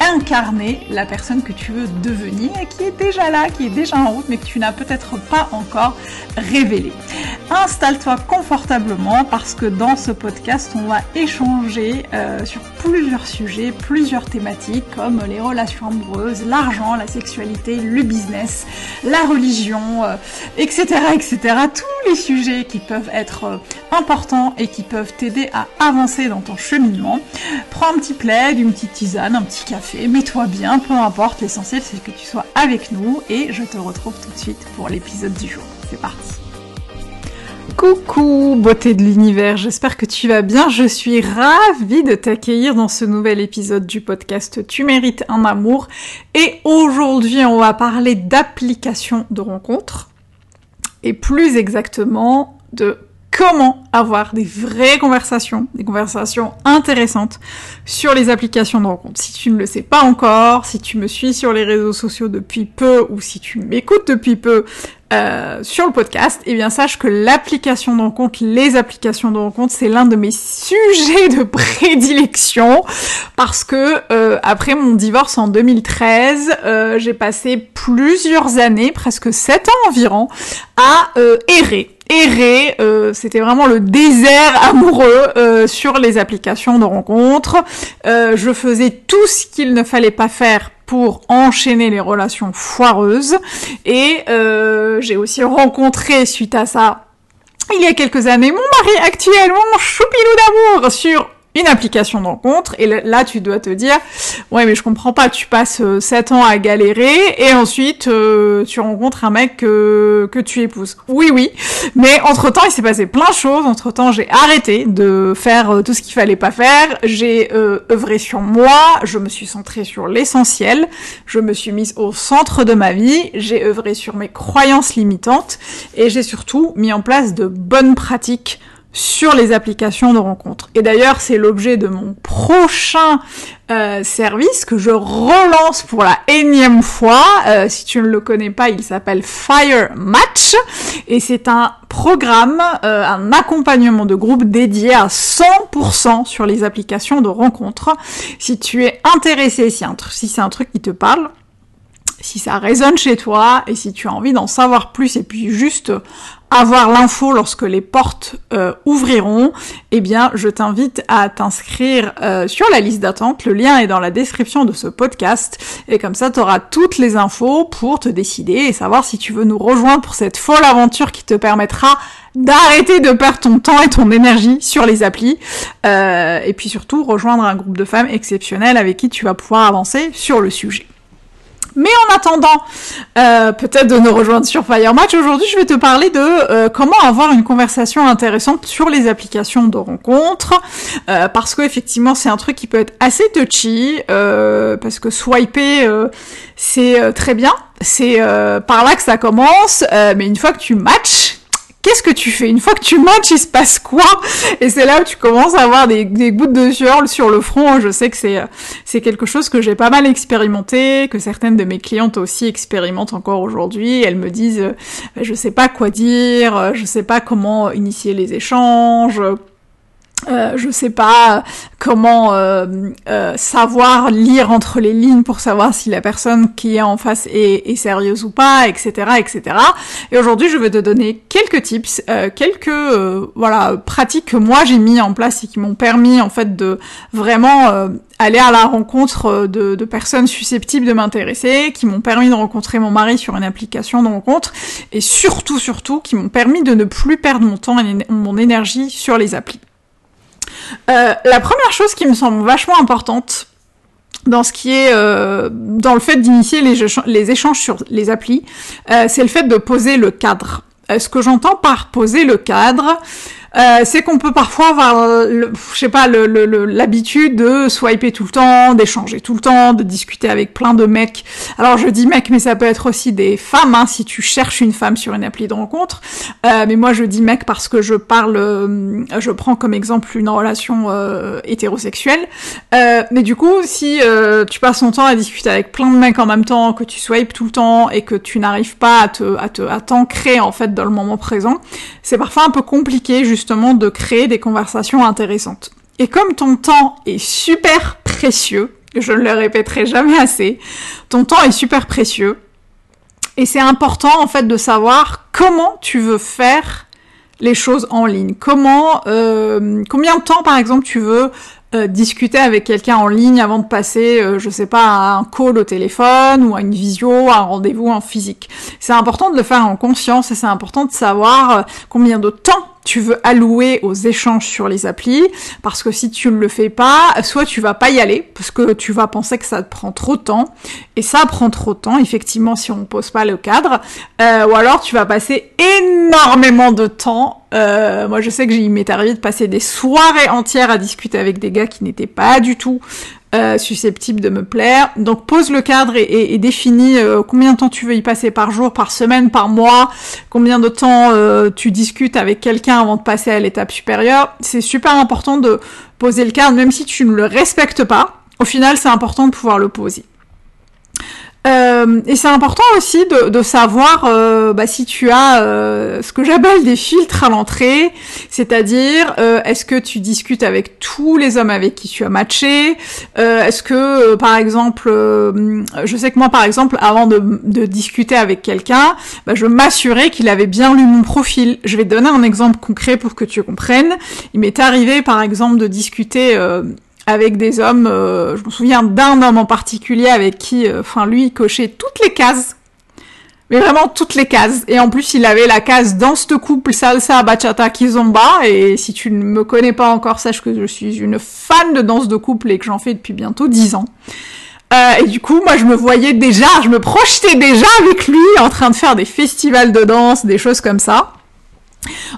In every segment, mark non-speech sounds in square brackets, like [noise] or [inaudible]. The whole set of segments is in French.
incarner la personne que tu veux devenir et qui est déjà là, qui est déjà en route, mais que tu n'as peut-être pas encore révélé. Installe-toi confortablement parce que dans ce podcast, on va échanger euh, sur plusieurs sujets, plusieurs thématiques comme les relations amoureuses, l'argent, la sexualité, le business, la religion, etc., euh, etc. Tous les sujets qui peuvent être euh, importants et qui peuvent t'aider à avancer dans ton cheminement. Prends un petit plaid, une petite tisane, un petit café mets-toi bien, peu importe, l'essentiel c'est que tu sois avec nous et je te retrouve tout de suite pour l'épisode du jour. C'est parti Coucou beauté de l'univers, j'espère que tu vas bien, je suis ravie de t'accueillir dans ce nouvel épisode du podcast Tu mérites un amour. Et aujourd'hui on va parler d'application de rencontres et plus exactement de comment avoir des vraies conversations, des conversations intéressantes sur les applications de rencontre. Si tu ne le sais pas encore, si tu me suis sur les réseaux sociaux depuis peu ou si tu m'écoutes depuis peu euh, sur le podcast, eh bien sache que l'application de rencontre, les applications de rencontre, c'est l'un de mes sujets de prédilection parce que euh, après mon divorce en 2013, euh, j'ai passé plusieurs années, presque sept ans environ, à errer errer, euh, c'était vraiment le désert amoureux euh, sur les applications de rencontres. Euh, je faisais tout ce qu'il ne fallait pas faire pour enchaîner les relations foireuses. Et j'ai aussi rencontré suite à ça il y a quelques années mon mari actuel, mon choupilou d'amour sur une application de rencontre et là tu dois te dire ouais mais je comprends pas tu passes 7 euh, ans à galérer et ensuite euh, tu rencontres un mec que, que tu épouses. Oui oui mais entre temps il s'est passé plein de choses. Entre temps j'ai arrêté de faire euh, tout ce qu'il fallait pas faire. J'ai œuvré sur moi. Je me suis centrée sur l'essentiel. Je me suis mise au centre de ma vie. J'ai œuvré sur mes croyances limitantes et j'ai surtout mis en place de bonnes pratiques sur les applications de rencontres. Et d'ailleurs, c'est l'objet de mon prochain euh, service que je relance pour la énième fois. Euh, si tu ne le connais pas, il s'appelle Fire Match et c'est un programme, euh, un accompagnement de groupe dédié à 100% sur les applications de rencontres. Si tu es intéressé, si, si c'est un truc qui te parle, si ça résonne chez toi et si tu as envie d'en savoir plus et puis juste avoir l'info lorsque les portes euh, ouvriront, eh bien je t'invite à t'inscrire euh, sur la liste d'attente. Le lien est dans la description de ce podcast et comme ça tu auras toutes les infos pour te décider et savoir si tu veux nous rejoindre pour cette folle aventure qui te permettra d'arrêter de perdre ton temps et ton énergie sur les applis euh, et puis surtout rejoindre un groupe de femmes exceptionnelles avec qui tu vas pouvoir avancer sur le sujet. Mais en attendant, euh, peut-être de nous rejoindre sur Fire Match, aujourd'hui je vais te parler de euh, comment avoir une conversation intéressante sur les applications de rencontres, euh, parce que effectivement c'est un truc qui peut être assez touchy, parce que swiper c'est très bien, c'est par là que ça commence, mais une fois que tu matches, qu'est-ce que tu fais? Une fois que tu matches, il se passe quoi? Et c'est là où tu commences à avoir des, gouttes de sueur sur le front. Je sais que c'est quelque chose que j'ai pas mal expérimenté, que certaines de mes clientes aussi expérimentent encore aujourd'hui. Elles me disent, euh, je sais pas quoi dire, je sais pas comment initier les échanges euh, je sais pas comment euh, euh, savoir lire entre les lignes pour savoir si la personne qui est en face est, sérieuse ou pas, etc., etc. Et aujourd'hui, je vais te donner quelques tips, quelques voilà pratiques que moi j'ai mis en place et qui m'ont permis en fait de vraiment aller à la rencontre de, de personnes susceptibles de m'intéresser, qui m'ont permis de rencontrer mon mari sur une application de rencontre, et surtout, surtout, qui m'ont permis de ne plus perdre mon temps et mon énergie sur les applis. Euh, la première chose qui me semble vachement importante dans ce qui est euh, dans le fait d'initier les, échanges sur les applis, euh, c'est le fait de poser le cadre. Ce que j'entends par poser le cadre, euh, c'est qu'on peut parfois avoir, le, je sais pas, l'habitude de swiper tout le temps, d'échanger tout le temps, de discuter avec plein de mecs. Alors je dis mec, mais ça peut être aussi des femmes, hein, si tu cherches une femme sur une appli de rencontre. Euh, mais moi je dis mec parce que je parle, euh, je prends comme exemple une relation euh, hétérosexuelle. Mais du coup, si tu passes ton temps à discuter avec plein de mecs en même temps, que tu swipes tout le temps et que tu n'arrives pas à te, à te, à t'ancrer en fait dans le moment présent, c'est parfois un peu compliqué justement de créer des conversations intéressantes. Et comme ton temps est super précieux, je ne le répéterai jamais assez, ton temps est super précieux, et c'est important en fait de savoir comment tu veux faire les choses en ligne. Comment, euh, combien de temps par exemple tu veux euh, discuter avec quelqu'un en ligne avant de passer, euh, je sais pas, à un call au téléphone ou à une visio, à un rendez-vous en physique. C'est important de le faire en conscience et c'est important de savoir combien de temps tu veux allouer aux échanges sur les applis, parce que si tu ne le fais pas, soit tu vas pas y aller, parce que tu vas penser que ça te prend trop de temps, et ça prend trop de temps, effectivement, si on ne pose pas le cadre, euh, ou alors tu vas passer énormément de temps. Euh, moi, je sais que j'ai m'est arrivé de passer des soirées entières à discuter avec des gars qui n'étaient pas du tout euh, susceptible de me plaire. Donc pose le cadre et, définis euh, combien de temps tu veux y passer par jour, par semaine, par mois, combien de temps tu discutes avec quelqu'un avant de passer à l'étape supérieure. C'est super important de poser le cadre, même si tu ne le respectes pas. Au final, c'est important de pouvoir le poser. Euh, et c'est important aussi de, de savoir euh, bah, si tu as euh, ce que j'appelle des filtres à l'entrée, c'est-à-dire euh, est-ce que tu discutes avec tous les hommes avec qui tu as matché, est-ce que par exemple, je sais que moi par exemple, avant de, de discuter avec quelqu'un, bah, je m'assurais qu'il avait bien lu mon profil. Je vais te donner un exemple concret pour que tu comprennes. Il m'est arrivé par exemple de discuter avec des hommes, euh, je me souviens d'un homme en particulier avec qui, euh, enfin lui, il cochait toutes les cases. Mais vraiment toutes les cases. Et en plus, il avait la case danse de couple, salsa, bachata, kizomba. Et si tu ne me connais pas encore, sache que je suis une fan de danse de couple et que j'en fais depuis bientôt dix ans. Euh, et du coup, moi, je me voyais déjà, je me projetais déjà avec lui en train de faire des festivals de danse, des choses comme ça.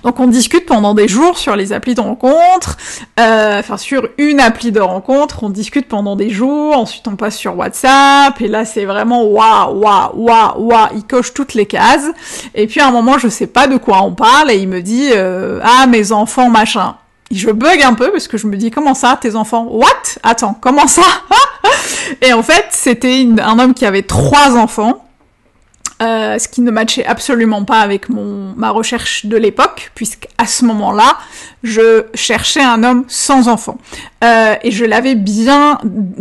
Donc on discute pendant des jours sur les applis de rencontre, euh, enfin sur une appli de rencontre, on discute pendant des jours, ensuite on passe sur WhatsApp, et là c'est vraiment waouh, waouh, waouh, waouh, il coche toutes les cases, et puis à un moment je sais pas de quoi on parle, et il me dit euh, ah mes enfants machin. je bug un peu parce que je me dis comment ça tes enfants? What? Attends, comment ça? [laughs] Et en fait c'était un homme qui avait trois enfants euh, ce qui ne matchait absolument pas avec mon ma recherche de l'époque, puisqu'à ce moment-là, je cherchais un homme sans enfant. Euh, et je l'avais bien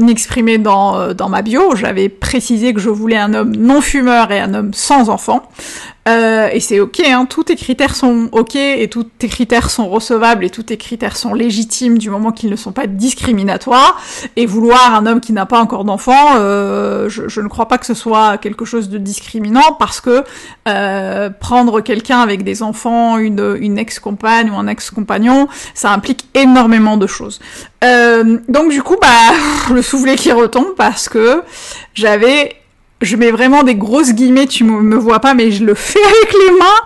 exprimé dans, euh, dans ma bio, j'avais précisé que je voulais un homme non fumeur et un homme sans enfant. Euh, et c'est ok, hein, tous tes critères sont ok et tous tes critères sont recevables et tous tes critères sont légitimes du moment qu'ils ne sont pas discriminatoires. Et vouloir un homme qui n'a pas encore d'enfant, euh, je, je, ne crois pas que ce soit quelque chose de discriminant parce que euh, prendre quelqu'un avec des enfants, une, une ex-compagne ou un ex-compagnon, ça implique énormément de choses. Euh, donc du coup, bah, [laughs] le soufflet qui retombe parce que j'avais je mets vraiment des grosses guillemets, tu me vois pas, mais je le fais [laughs] avec les mains.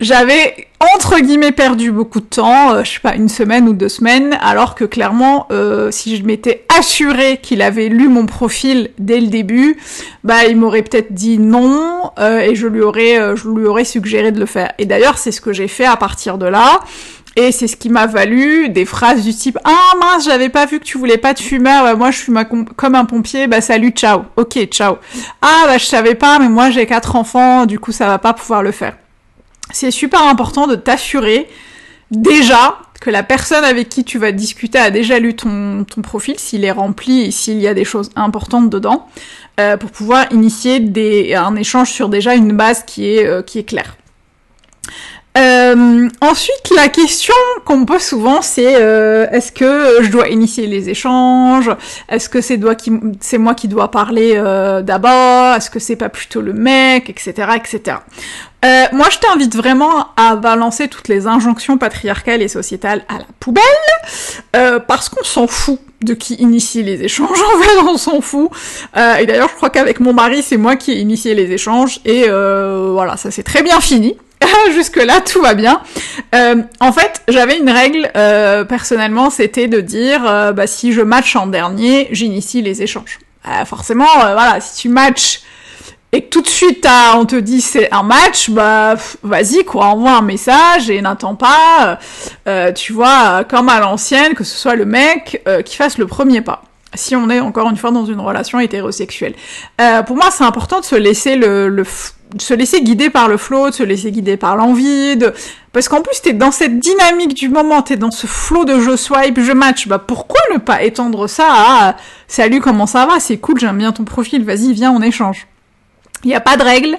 J'avais entre guillemets perdu beaucoup de temps, euh, je sais pas une semaine ou deux semaines, alors que clairement, euh, si je m'étais assuré qu'il avait lu mon profil dès le début, bah il m'aurait peut-être dit non euh, et je lui aurais, je lui aurais suggéré de le faire. Et d'ailleurs, c'est ce que j'ai fait à partir de là. Et c'est ce qui m'a valu des phrases du type Ah mince, j'avais pas vu que tu voulais pas de fumeur, moi je fume comme un pompier, bah salut, ciao. Ok, ciao. Ah bah je savais pas, mais moi j'ai quatre enfants, du coup ça va pas pouvoir le faire. C'est super important de t'assurer déjà que la personne avec qui tu vas discuter a déjà lu ton, profil, s'il est rempli et s'il y a des choses importantes dedans, euh, pour pouvoir initier un échange sur déjà une base qui est, euh, qui est claire. Euh, ensuite, la question qu'on me pose souvent, c'est euh, est-ce que je dois initier les échanges? Est-ce que c'est moi qui dois parler euh, d'abord? Est-ce que c'est pas plutôt le mec, etc., etc. Euh, moi, je t'invite vraiment à balancer toutes les injonctions patriarcales et sociétales à la poubelle, euh, parce qu'on s'en fout de qui initie les échanges, [laughs] en fait, on s'en fout. Et d'ailleurs, je crois qu'avec mon mari, c'est moi qui ai initié les échanges, et voilà, ça s'est très bien fini. Jusque-là, tout va bien. Euh, en fait, j'avais une règle, euh, personnellement, c'était de dire, euh, bah, si je match en dernier, j'initie les échanges. Euh, forcément, voilà, si tu matches et que tout de suite on te dit c'est un match, bah vas-y quoi, envoie un message et n'attends pas, euh, tu vois, comme à l'ancienne, que ce soit le mec euh, qui fasse le premier pas. Si on est encore une fois dans une relation hétérosexuelle. Euh, pour moi, c'est important de se laisser le, le se laisser guider par le flow, de se laisser guider par l'envie, de... parce qu'en plus t'es dans cette dynamique du moment, t'es dans ce flow de je swipe, je match, bah pourquoi ne pas étendre ça à salut comment ça va, c'est cool, j'aime bien ton profil, vas-y viens on échange. Il n'y a pas de règle,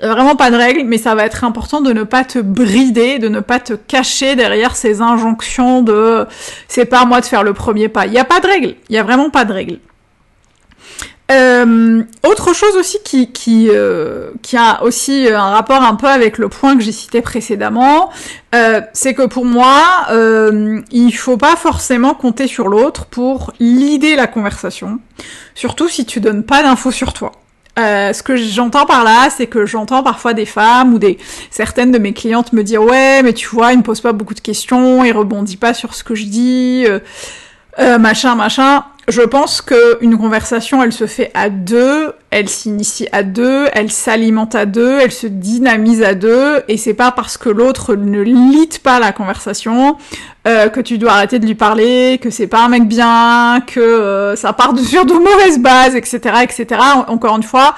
il a vraiment pas de règle, mais ça va être important de ne pas te brider, de ne pas te cacher derrière ces injonctions de c'est pas à moi de faire le premier pas. Il n'y a pas de règle, il y a vraiment pas de règle. Euh, autre chose aussi euh, qui a aussi un rapport un peu avec le point que j'ai cité précédemment, euh, c'est que pour moi, il faut pas forcément compter sur l'autre pour l'idée la conversation, surtout si tu donnes pas d'infos sur toi. Euh, ce que j'entends par là, c'est que j'entends parfois des femmes ou des certaines de mes clientes me dire ouais, mais tu vois, il me pose pas beaucoup de questions, il rebondit pas sur ce que je dis, euh, euh, machin, machin je pense que une conversation, elle se fait à deux, elle s'initie à deux, elle s'alimente à deux, elle se dynamise à deux, et c'est pas parce que l'autre ne lit pas la conversation euh, que tu dois arrêter de lui parler, que c'est pas un mec bien, que euh, ça part [laughs] sur de mauvaises bases, etc., etc. Encore une fois,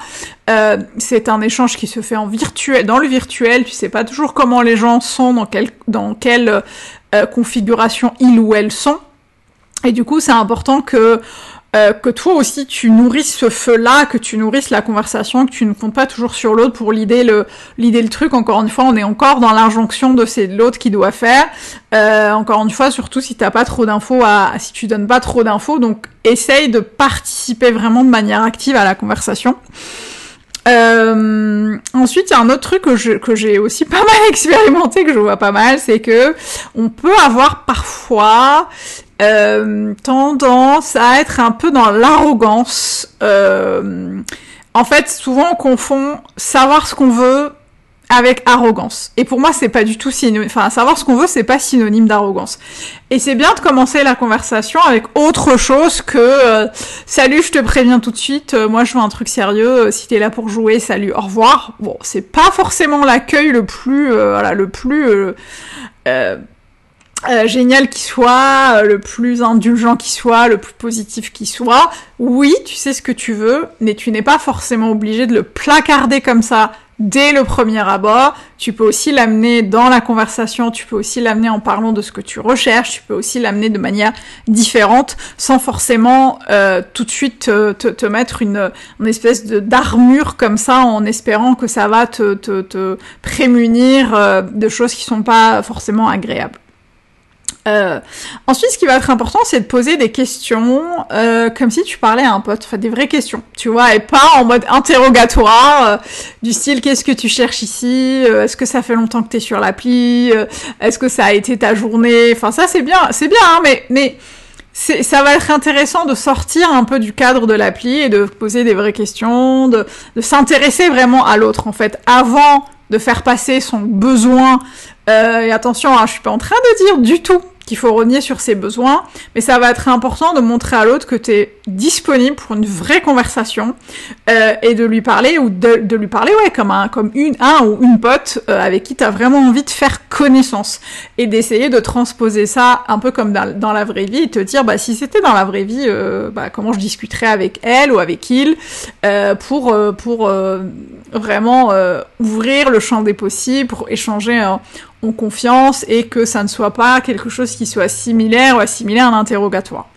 euh, c'est un échange qui se fait en virtuel, dans le virtuel. Tu sais pas toujours comment les gens sont, dans quelle dans quelle configuration ils ou elles sont. Et du coup, c'est important que euh, que toi aussi tu nourrisses ce feu-là, que tu nourrisses la conversation, que tu ne comptes pas toujours sur l'autre pour l'idée le l'idée le truc. Encore une fois, on est encore dans l'injonction de c'est l'autre qui doit faire. Euh, encore une fois, surtout si t'as pas trop d'infos, à, si tu donnes pas trop d'infos, donc essaye de participer vraiment de manière active à la conversation. Euh, ensuite, il y a un autre truc que, que j'ai aussi pas [laughs] mal expérimenté, que je vois pas mal, c'est que on peut avoir parfois euh, tendance à être un peu dans l'arrogance. Euh, en fait, souvent on confond savoir ce qu'on veut avec arrogance. Et pour moi, c'est pas du tout synonyme. Enfin, savoir ce qu'on veut, c'est pas synonyme d'arrogance. Et c'est bien de commencer la conversation avec autre chose que euh, salut, je te préviens tout de suite. Moi, je veux un truc sérieux. si t'es là pour jouer, salut, au revoir. Bon, c'est pas forcément l'accueil le plus, voilà, le plus euh, génial qui soit, euh, le plus indulgent qui soit, le plus positif qui soit. Oui, tu sais ce que tu veux, mais tu n'es pas forcément obligé de le placarder comme ça dès le premier abord. Tu peux aussi l'amener dans la conversation, tu peux aussi l'amener en parlant de ce que tu recherches, tu peux aussi l'amener de manière différente, sans forcément euh, tout de suite te, te, mettre une, une espèce de d'armure comme ça, en espérant que ça va te, te, te prémunir de choses qui sont pas forcément agréables. Euh, ensuite, ce qui va être important, c'est de poser des questions euh, comme si tu parlais à un pote, enfin des vraies questions, tu vois, et pas en mode interrogatoire, euh, du style qu'est-ce que tu cherches ici, euh, est-ce que ça fait longtemps que t'es sur l'appli, euh, est-ce que ça a été ta journée, enfin ça c'est bien, c'est bien, hein, mais mais ça va être intéressant de sortir un peu du cadre de l'appli et de poser des vraies questions, de, de s'intéresser vraiment à l'autre en fait, avant de faire passer son besoin. et attention, hein, je suis pas en train de dire du tout qu'il faut renier sur ses besoins, mais ça va être important de montrer à l'autre que tu es disponible pour une vraie conversation euh, et de lui parler ou de, lui parler ouais comme un comme ou une pote euh, avec qui tu as vraiment envie de faire connaissance et d'essayer de transposer ça un peu comme dans, la vraie vie et te dire bah si c'était dans la vraie vie euh, bah, comment je discuterais avec elle ou avec il pour pour vraiment ouvrir le champ des possibles pour échanger confiance et que ça ne soit pas quelque chose qui soit similaire ou assimilé à un interrogatoire.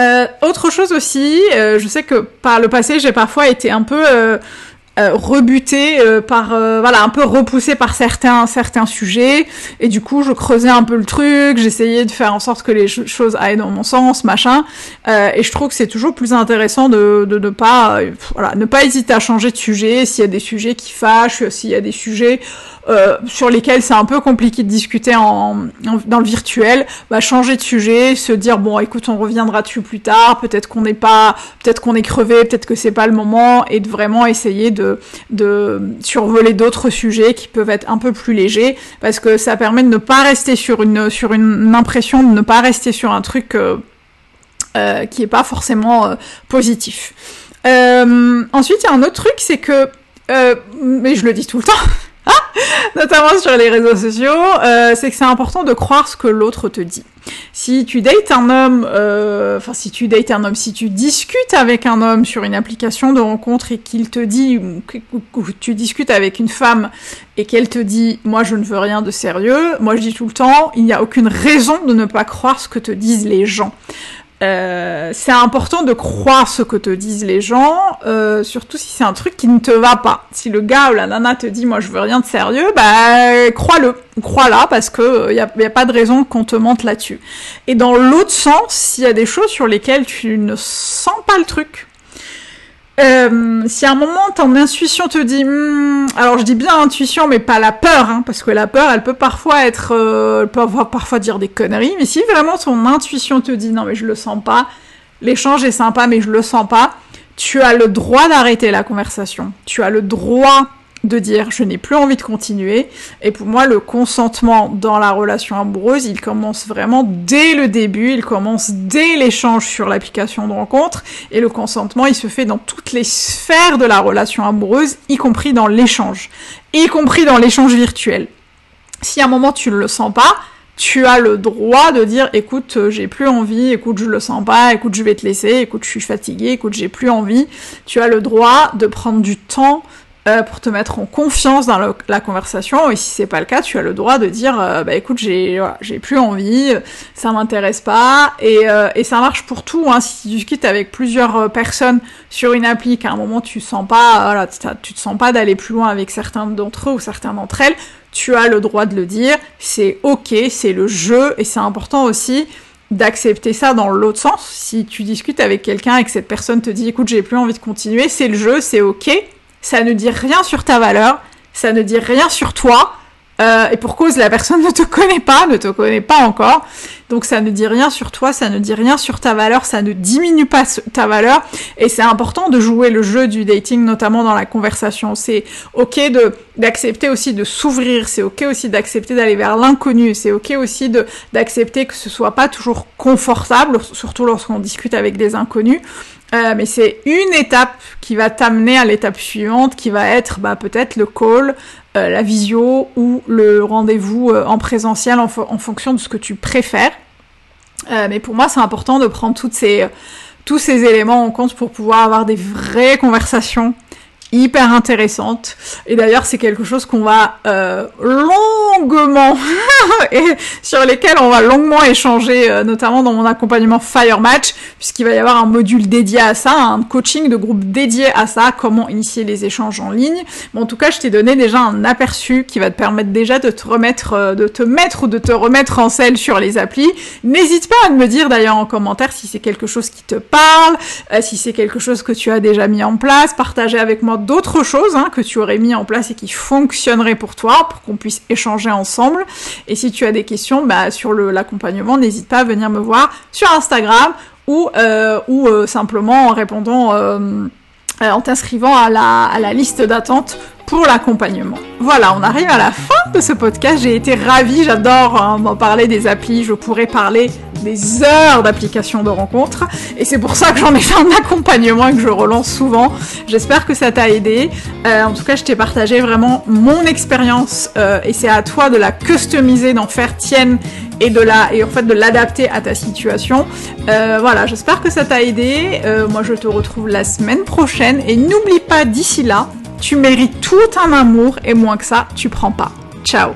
Euh, autre chose aussi, euh, je sais que par le passé j'ai parfois été un peu euh, euh, rebuté euh, par euh, voilà un peu repoussé par certains certains sujets. Et du coup je creusais un peu le truc j'essayais de faire en sorte que les choses aillent dans mon sens machin. Et je trouve que c'est toujours plus intéressant de, de ne pas voilà ne pas hésiter à changer de sujet s'il y a des sujets qui fâchent s'il y a des sujets sur lesquels c'est un peu compliqué de discuter en, dans le virtuel, bah, changer de sujet, se dire bon écoute on reviendra dessus plus tard, peut-être qu'on n'est pas, peut-être qu'on est crevé, peut-être que c'est pas le moment, et de vraiment essayer de, de survoler d'autres sujets qui peuvent être un peu plus légers, parce que ça permet de ne pas rester sur une sur une impression, de ne pas rester sur un truc euh, euh, qui est pas forcément euh, positif. ensuite, il y a un autre truc, c'est que mais je le dis tout le temps, [laughs] [laughs] notamment sur les réseaux sociaux, euh, c'est que c'est important de croire ce que l'autre te dit. Si tu dates un homme, euh, enfin si tu dates un homme, si tu discutes avec un homme sur une application de rencontre et qu'il te dit, ou tu discutes avec une femme et qu'elle te dit, moi je ne veux rien de sérieux, moi je dis tout le temps, il n'y a aucune raison de ne pas croire ce que te disent les gens. Euh, c'est important de croire ce que te disent les gens, euh, surtout si c'est un truc qui ne te va pas. Si le gars ou la nana te dit moi je veux rien de sérieux, bah crois-le, crois-la parce que il y a, pas de raison qu'on te mente là-dessus. Et dans l'autre sens, s'il y a des choses sur lesquelles tu ne sens pas le truc, euh, si à un moment ton intuition te dit, hmm, alors je dis bien intuition, mais pas la peur, hein, parce que la peur, elle peut parfois être, euh, elle peut parfois dire des conneries, mais si vraiment ton intuition te dit, non mais je le sens pas, l'échange est sympa, mais je le sens pas, tu as le droit d'arrêter la conversation. Tu as le droit de dire je n'ai plus envie de continuer. Et pour moi, le consentement dans la relation amoureuse, il commence vraiment dès le début, il commence dès l'échange sur l'application de rencontre. Et le consentement, il se fait dans toutes les sphères de la relation amoureuse, y compris dans l'échange, y compris dans l'échange virtuel. Si à un moment tu ne le sens pas, tu as le droit de dire écoute j'ai plus envie, écoute je le sens pas, écoute je vais te laisser, écoute je suis fatiguée, écoute j'ai plus envie. Tu as le droit de prendre du temps euh, pour te mettre en confiance dans la conversation. Et si c'est pas le cas, tu as le droit de dire, euh, bah écoute, j'ai plus envie, ça m'intéresse pas. Et, euh, ça marche pour tout. Hein. Si tu discutes avec plusieurs personnes sur une appli, qu'à un moment tu sens pas, voilà, tu te sens pas d'aller plus loin avec certains d'entre eux ou certains d'entre elles, tu as le droit de le dire. C'est ok, c'est le jeu, et c'est important aussi d'accepter ça dans l'autre sens. Si tu discutes avec quelqu'un et que cette personne te dit écoute j'ai plus envie de continuer, c'est le jeu, c'est ok, ça ne dit rien sur ta valeur, ça ne dit rien sur toi, euh, et pour cause, la personne [laughs] ne te connaît pas, ne te connaît pas encore. Donc ça ne dit rien sur toi, ça ne dit rien sur ta valeur, ça ne diminue pas ta valeur. Et c'est important de jouer le jeu du dating, notamment dans la conversation. C'est ok de d'accepter aussi de s'ouvrir, c'est ok aussi d'accepter d'aller vers l'inconnu, c'est ok aussi de d'accepter que ce soit pas toujours confortable, surtout lorsqu'on discute avec des inconnus. Euh, mais c'est une étape qui va t'amener à l'étape suivante, qui va être bah, peut-être le call, euh, la visio ou le rendez-vous euh, en présentiel en, en, fonction de ce que tu préfères. Mais pour moi, c'est important de prendre toutes ces, tous ces éléments en compte pour pouvoir avoir des vraies conversations hyper intéressante. Et d'ailleurs, c'est quelque chose qu'on va euh, longuement [laughs] et sur lesquels on va longuement échanger, euh, notamment dans mon accompagnement Fire Match, puisqu'il va y avoir un module dédié à ça, un coaching de groupe dédié à ça, comment initier les échanges en ligne. Bon, en tout cas, je t'ai donné déjà un aperçu qui va te permettre déjà de te remettre, euh, de te mettre ou de te remettre en selle sur les applis. N'hésite pas à me dire d'ailleurs en commentaire si c'est quelque chose qui te parle, si c'est quelque chose que tu as déjà mis en place, partager avec moi d'autres choses hein, que tu aurais mis en place et qui fonctionneraient pour toi, pour qu'on puisse échanger ensemble. Et si tu as des questions bah, sur l'accompagnement, n'hésite pas à venir me voir sur Instagram ou, euh, euh, simplement en répondant, euh, en t'inscrivant à la liste d'attente l'accompagnement. Voilà, on arrive à la fin de ce podcast. J'ai été ravie, j'adore hein, m'en parler des applis. Je pourrais parler des heures d'application de rencontres. Et c'est pour ça que j'en ai fait un accompagnement et que je relance souvent. J'espère que ça t'a aidé. Euh, en tout cas, je t'ai partagé vraiment mon expérience euh, et c'est à toi de la customiser, d'en faire tienne et de la et en fait de l'adapter à ta situation. Euh, voilà, j'espère que ça t'a aidé. moi, je te retrouve la semaine prochaine et n'oublie pas d'ici là, tu mérites tout un amour et moins que ça, tu prends pas. Ciao